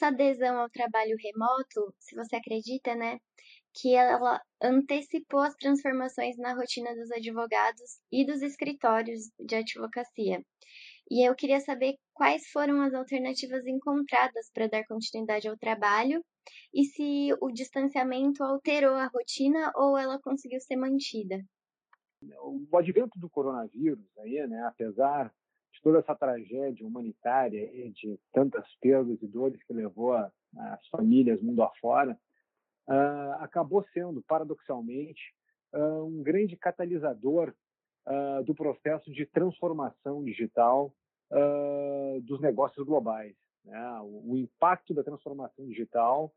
essa adesão ao trabalho remoto, se você acredita, né, que ela antecipou as transformações na rotina dos advogados e dos escritórios de advocacia. E eu queria saber quais foram as alternativas encontradas para dar continuidade ao trabalho e se o distanciamento alterou a rotina ou ela conseguiu ser mantida. O advento do coronavírus, aí, né, apesar toda essa tragédia humanitária, de tantas perdas e dores que levou as famílias mundo afora, uh, acabou sendo, paradoxalmente, uh, um grande catalisador uh, do processo de transformação digital dos negócios globais. Né? O, o, impacto da transformação digital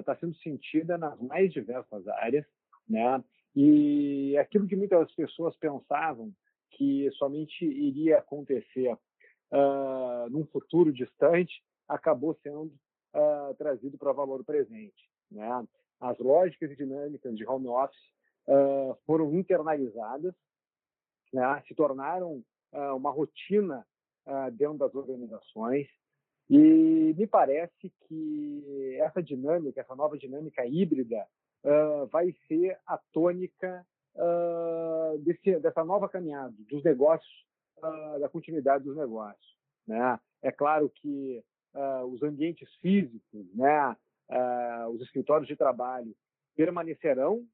está sendo sentida nas mais diversas áreas, né? E aquilo que muitas pessoas pensavam que somente iria acontecer uh, num futuro distante acabou sendo uh, trazido para valor presente. Né? As lógicas e dinâmicas de home office uh, foram internalizadas, né? se tornaram uma rotina dentro das organizações e me parece que essa dinâmica, essa nova dinâmica híbrida, vai ser a tônica uh, desse, dessa nova caminhada dos negócios, uh, da continuidade dos negócios. Né? É claro que uh, os ambientes físicos, né, os escritórios de trabalho permanecerão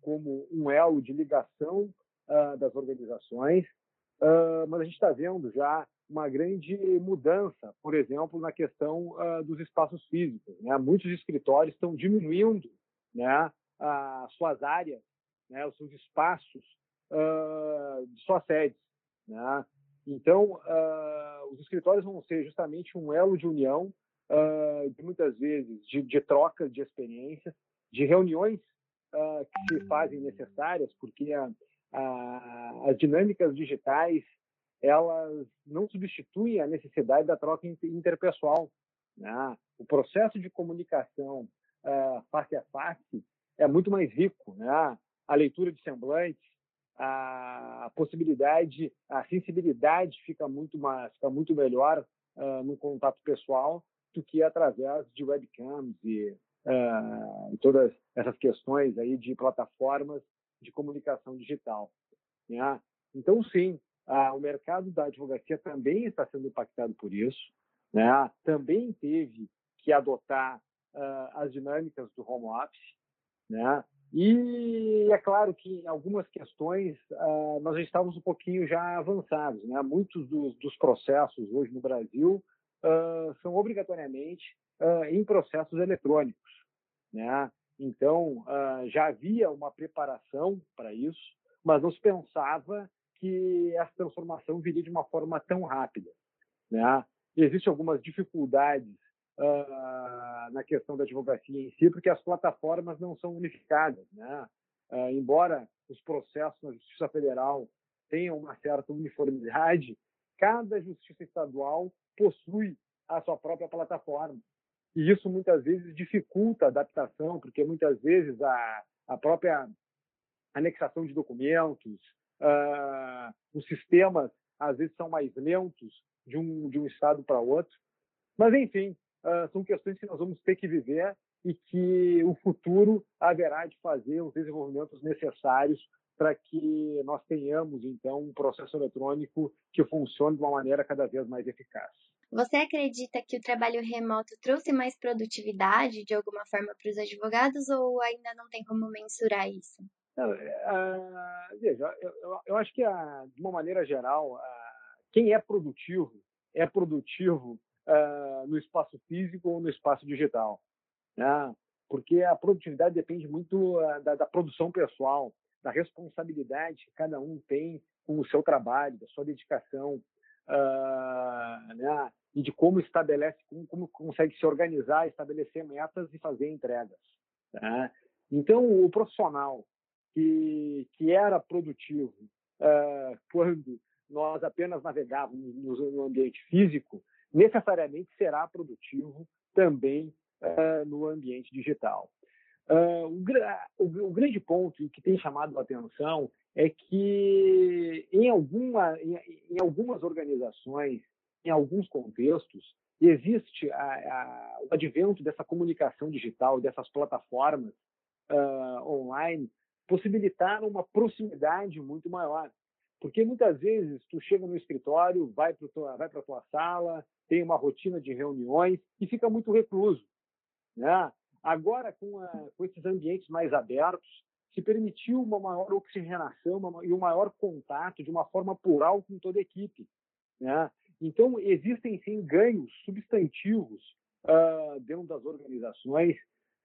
como um elo de ligação das organizações, mas a gente está vendo já uma grande mudança, por exemplo, na questão dos espaços físicos. Né? Muitos escritórios estão diminuindo né, as suas áreas né, os seus espaços uh, de suas sedes. Né? Então, uh, os escritórios vão ser justamente um elo de união, uh, de muitas vezes de, de, troca de experiências, de reuniões que se fazem necessárias, porque a, a, as dinâmicas digitais elas não substituem a necessidade da troca interpessoal. Né? O processo de comunicação face a face é muito mais rico. Né? A leitura de semblantes, a possibilidade, a sensibilidade fica muito mais, fica muito melhor uh, no contato pessoal do que através de webcams e, uh, todas essas questões aí de plataformas de comunicação digital. Né? Então, sim, uh, o mercado da advocacia também está sendo impactado por isso, né? também teve que adotar as dinâmicas do home office, né? E é claro que em algumas questões uh, nós estávamos um pouquinho já avançados. Né? Muitos dos, dos processos hoje no Brasil uh, são obrigatoriamente uh, em processos eletrônicos. Né? Então, já havia uma preparação para isso, mas não se pensava que essa transformação viria de uma forma tão rápida. Né? Existem algumas dificuldades uh, na questão da advocacia em si, porque as plataformas não são unificadas. Né? Uh, embora os processos na Justiça Federal tenham uma certa uniformidade, cada justiça estadual possui a sua própria plataforma. E isso muitas vezes dificulta a adaptação, porque muitas vezes a, a própria anexação de documentos, uh, os sistemas às vezes são mais lentos de um, de um estado para outro. Mas, enfim, uh, são questões que nós vamos ter que viver e que o futuro haverá de fazer os desenvolvimentos necessários para que nós tenhamos, então, um processo eletrônico que funcione de uma maneira cada vez mais eficaz. Você acredita que o trabalho remoto trouxe mais produtividade de alguma forma para os advogados ou ainda não tem como mensurar isso? Uh, veja, eu, eu, acho que, uh, de uma maneira geral, uh, quem é produtivo é produtivo uh, no espaço físico ou no espaço digital. Né? Porque a produtividade depende muito uh, da, da, produção pessoal, da responsabilidade que cada um tem com o seu trabalho, da sua dedicação, uh, né? e de como estabelece, como, como, consegue se organizar, estabelecer metas e fazer entregas. Né? Então, o profissional que, que era produtivo quando nós apenas navegávamos no ambiente físico, necessariamente será produtivo também uh, no ambiente digital. Uh, o, o, o, grande ponto que tem chamado a atenção é que em, alguma, em, em algumas organizações, em alguns contextos, existe a, a, o advento dessa comunicação digital, dessas plataformas uh, online, possibilitaram uma proximidade muito maior. Porque muitas vezes tu chega no escritório, vai para a tua sala, tem uma rotina de reuniões e fica muito recluso. Né? Agora, com, a, com esses ambientes mais abertos, se permitiu uma maior oxigenação uma, e um maior contato de uma forma plural com toda a equipe. Né? Então, existem sim ganhos substantivos uh, dentro das organizações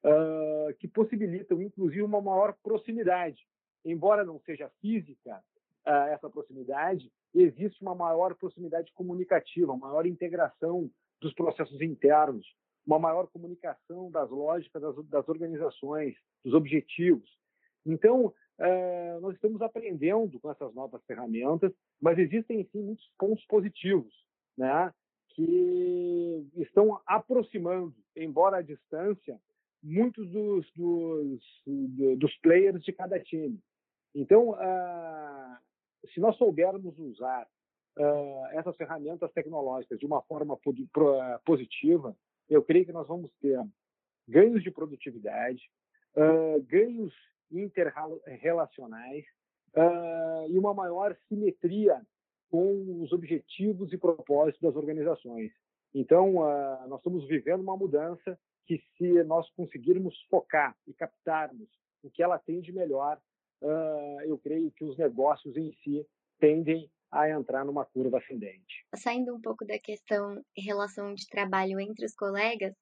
uh, que possibilitam, inclusive, uma maior proximidade. Embora não seja física uh, essa proximidade, existe uma maior proximidade comunicativa, uma maior integração dos processos internos, uma maior comunicação das lógicas das, das organizações, dos objetivos. Então, uh, nós estamos aprendendo com essas novas ferramentas, mas existem sim muitos pontos positivos, né, que estão aproximando, embora à distância, muitos dos, dos, dos players de cada time. Então, se nós soubermos usar uh, essas ferramentas tecnológicas de uma forma positiva, eu creio que nós vamos ter ganhos de produtividade, uh, ganhos interrelacionais uh, e uma maior simetria com os objetivos e propósitos das organizações. Então, nós estamos vivendo uma mudança que, se nós conseguirmos focar e captarmos o que ela tem de melhor, eu creio que os negócios em si tendem a entrar numa curva ascendente. Saindo um pouco da questão relação de trabalho entre os colegas,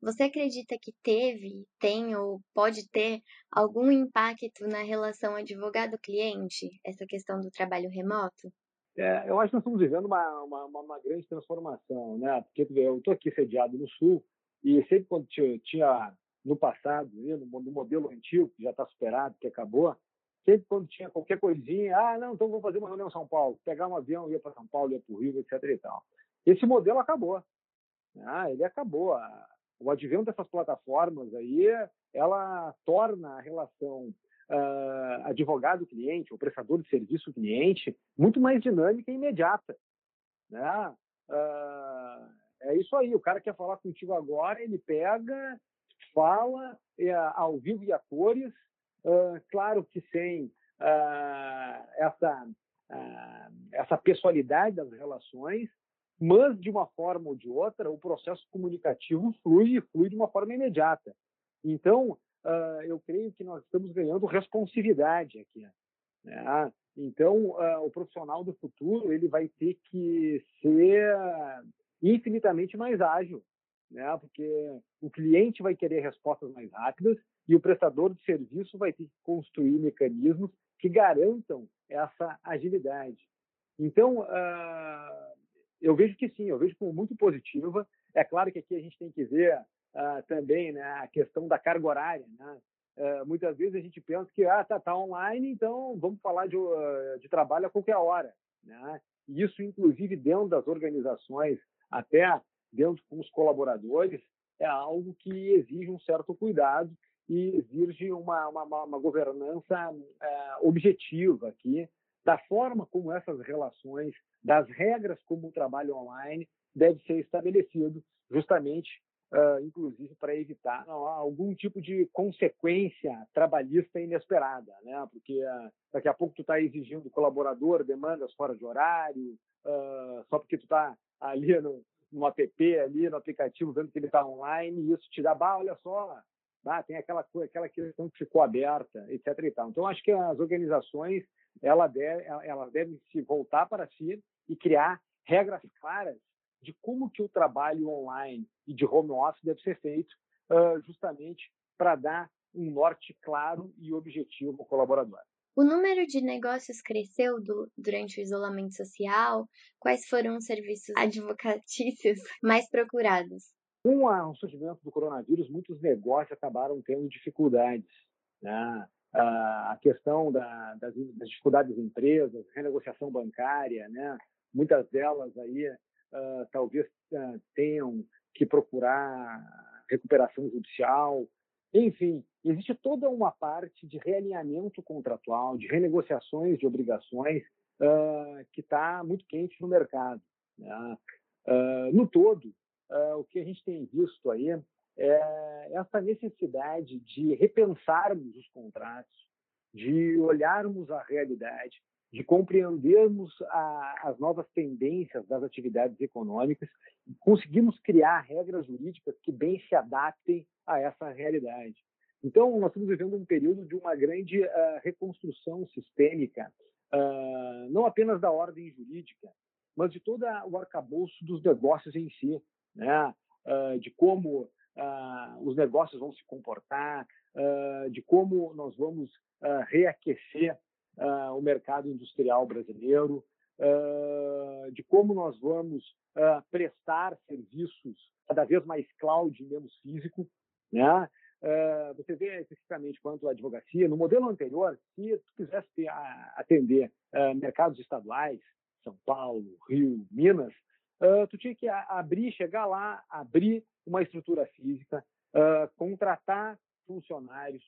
você acredita que teve, tem ou pode ter algum impacto na relação advogado-cliente, essa questão do trabalho remoto? É, eu acho que nós estamos vivendo uma, uma, uma grande transformação, né? Porque eu estou aqui sediado no Sul e sempre quando tinha no passado, no modelo antigo, que já está superado, que acabou, sempre quando tinha qualquer coisinha, ah, não, então vamos fazer uma reunião em São Paulo, pegar um avião, ia para São Paulo, ia para o Rio, etc. E tal. Esse modelo acabou. Ah, ele acabou. O advento dessas plataformas aí, ela torna a relação uh, advogado-cliente, ou prestador de serviço-cliente, muito mais dinâmica e imediata. Né? Uh, é isso aí, o cara quer falar contigo agora, ele pega, fala é, ao vivo e a cores, Claro que sem uh, essa, uh, essa pessoalidade das relações, mas de uma forma ou de outra, o processo comunicativo flui e flui de uma forma imediata. Então, eu creio que nós estamos ganhando responsividade aqui. Né? Então, o profissional do futuro ele vai ter que ser infinitamente mais ágil, né? porque o cliente vai querer respostas mais rápidas e o prestador de serviço vai ter que construir mecanismos que garantam essa agilidade. Então, uh, eu vejo que sim, eu vejo como muito positiva. É claro que aqui a gente tem que ver uh, também né, a questão da carga horária. Né? Uh, muitas vezes a gente pensa que ah, tá, tá online, então vamos falar de, de trabalho a qualquer hora. Né? Isso, inclusive, dentro das organizações, até dentro com os colaboradores, é algo que exige um certo cuidado e exige uma, uma, uma governança é, objetiva aqui da forma como essas relações, das regras como o trabalho online deve ser estabelecido, justamente, uh, inclusive, para evitar não, algum tipo de consequência trabalhista inesperada, né? Porque uh, daqui a pouco tu está exigindo do colaborador demandas fora de horário, só porque tu está ali no, no app, ali no aplicativo, vendo que ele está online, e isso te dá, bah, olha só, ah, tem aquela, aquela questão que ficou aberta, etc. E tal. Então, acho que as organizações ela deve, elas devem se voltar para si e criar regras claras de como que o trabalho online e de home office deve ser feito, justamente para dar um norte claro e objetivo ao colaborador. O número de negócios cresceu do, durante o isolamento social? Quais foram os serviços advocatícios mais procurados? Com o surgimento do coronavírus, muitos negócios acabaram tendo dificuldades. Né? A questão da, das, das, dificuldades das empresas, renegociação bancária, né? muitas delas aí uh, talvez uh, tenham que procurar recuperação judicial. Enfim, existe toda uma parte de realinhamento contratual, de renegociações de obrigações uh, que está muito quente no mercado. Né? no todo, uh, o que a gente tem visto aí é essa necessidade de repensarmos os contratos, de olharmos a realidade, de compreendermos a, as novas tendências das atividades econômicas conseguimos criar regras jurídicas que bem se adaptem a essa realidade. Então, nós estamos vivendo um período de uma grande uh, reconstrução sistêmica, uh, não apenas da ordem jurídica, mas de todo o arcabouço dos negócios em si, né? Uh, de como os negócios vão se comportar, de como nós vamos reaquecer o mercado industrial brasileiro, de como nós vamos prestar serviços cada vez mais cloud e menos físico, né? Uh, você vê especificamente quanto à advocacia, no modelo anterior, se tu quisesse atender uh, mercados estaduais, São Paulo, Rio, Minas, uh, tu tinha que abrir, chegar lá, abrir uma estrutura física, contratar funcionários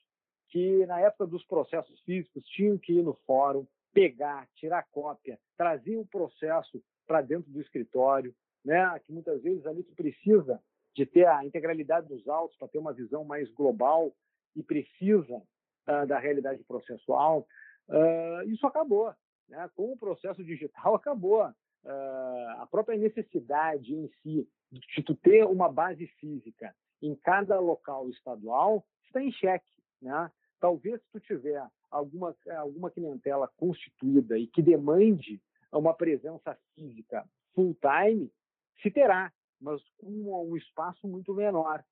que na época dos processos físicos tinham que ir no fórum, pegar, tirar cópia, trazer o processo para dentro do escritório, né? Que muitas vezes ali tu precisa de ter a integralidade dos autos para ter uma visão mais global e precisa uh, da realidade processual, uh, isso acabou. Né? Com o processo digital, acabou. Uh, a própria necessidade em si de tu ter uma base física em cada local estadual está em xeque. Né? Talvez se tu tiver alguma, alguma clientela constituída e que demande uma presença física full time, se terá mas com um espaço muito menor.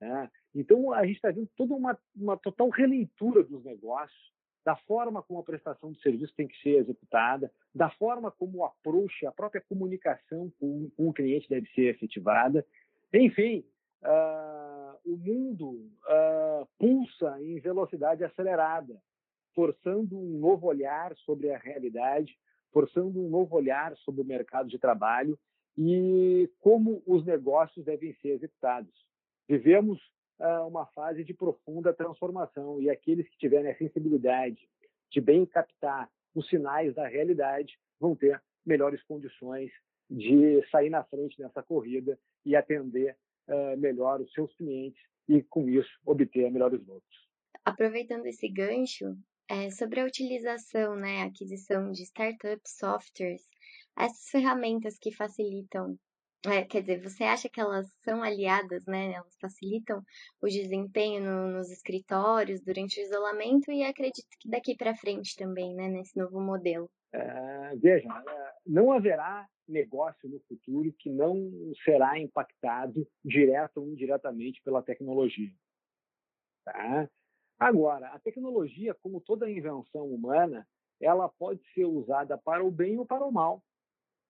Né? Então, a gente está vendo toda uma, uma total releitura dos negócios, da forma como a prestação de serviço tem que ser executada, da forma como o approach, a própria comunicação com, com o cliente deve ser efetivada. Enfim, uh, o mundo uh, pulsa em velocidade acelerada, forçando um novo olhar sobre a realidade, forçando um novo olhar sobre o mercado de trabalho e como os negócios devem ser executados. Vivemos uma fase de profunda transformação e aqueles que tiverem a sensibilidade de bem captar os sinais da realidade vão ter melhores condições de sair na frente nessa corrida e atender melhor os seus clientes e, com isso, obter melhores lucros. Aproveitando esse gancho, é, sobre a utilização, né, aquisição de startups, softwares, essas ferramentas que facilitam, é, quer dizer, você acha que elas são aliadas, né? Elas facilitam o desempenho no, nos escritórios durante o isolamento e acredito que daqui para frente também, né, nesse novo modelo. É, veja, é, não haverá negócio no futuro que não será impactado direto ou indiretamente pela tecnologia. Tá? Agora, a tecnologia, como toda invenção humana, ela pode ser usada para o bem ou para o mal.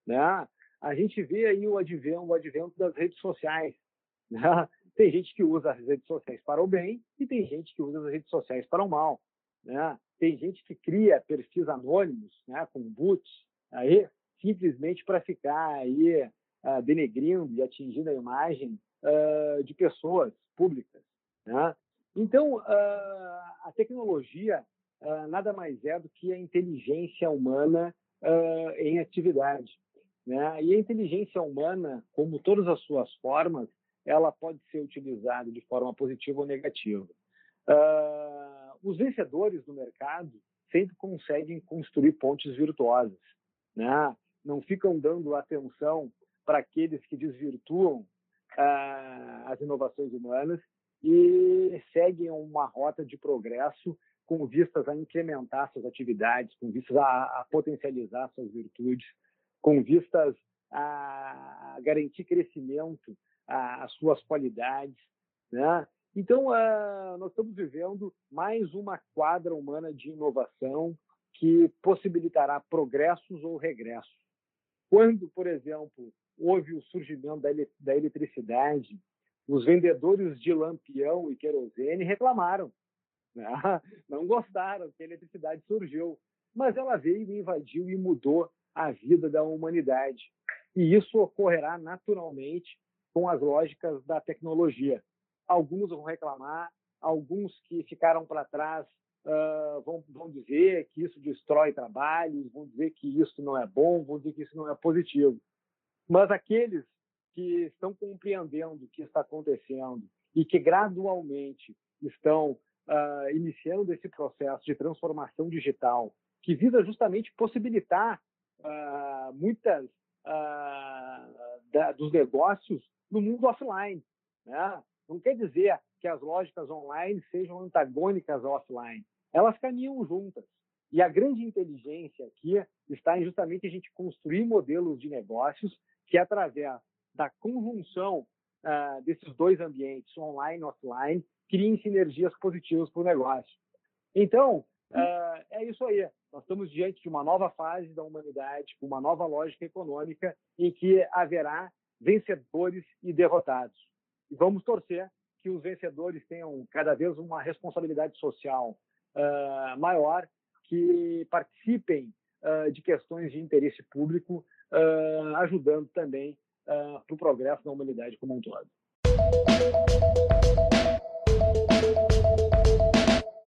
Né? A gente vê aí o advento, o advento das redes sociais. Né? Tem gente que usa as redes sociais para o bem e tem gente que usa as redes sociais para o mal. Né? Tem gente que cria perfis anônimos, né, com boots, aí, simplesmente para ficar aí uh, denegrindo e atingindo a imagem uh, de pessoas públicas. Né? Então, uh, a tecnologia nada mais é do que a inteligência humana em atividade. Né? E a inteligência humana, como todas as suas formas, ela pode ser utilizada de forma positiva ou negativa. Uh, os vencedores do mercado sempre conseguem construir pontes virtuosas, né? não ficam dando atenção para aqueles que desvirtuam uh, as inovações humanas e seguem uma rota de progresso com vistas a incrementar suas atividades, com vistas a, a potencializar suas virtudes, com vistas a garantir crescimento às suas qualidades. Né? Então, uh, nós estamos vivendo mais uma quadra humana de inovação que possibilitará progressos ou regressos. Quando, por exemplo, houve o surgimento da, da eletricidade, os vendedores de lampião e querosene reclamaram. Né? Não gostaram que a eletricidade surgiu, mas ela veio, invadiu e mudou a vida da humanidade. E isso ocorrerá naturalmente com as lógicas da tecnologia. Alguns vão reclamar, alguns que ficaram para trás uh, vão, vão dizer que isso destrói trabalhos, vão dizer que isso não é bom, vão dizer que isso não é positivo. Mas aqueles que estão compreendendo o que está acontecendo e que gradualmente estão uh, iniciando esse processo de transformação digital, que visa justamente possibilitar uh, muitas uh, da, dos negócios no mundo offline. Né? Não quer dizer que as lógicas online sejam antagônicas ao offline. Elas caminham juntas. E a grande inteligência aqui está em justamente a gente construir modelos de negócios que, através da conjunção uh, desses dois ambientes, online e offline, criem sinergias positivas para o negócio. Então, uh, é isso aí. Nós estamos diante de uma nova fase da humanidade, uma nova lógica econômica, em que haverá vencedores e derrotados. E vamos torcer que os vencedores tenham cada vez uma responsabilidade social uh, maior, que participem uh, de questões de interesse público, ajudando também para o progresso da humanidade como um todo.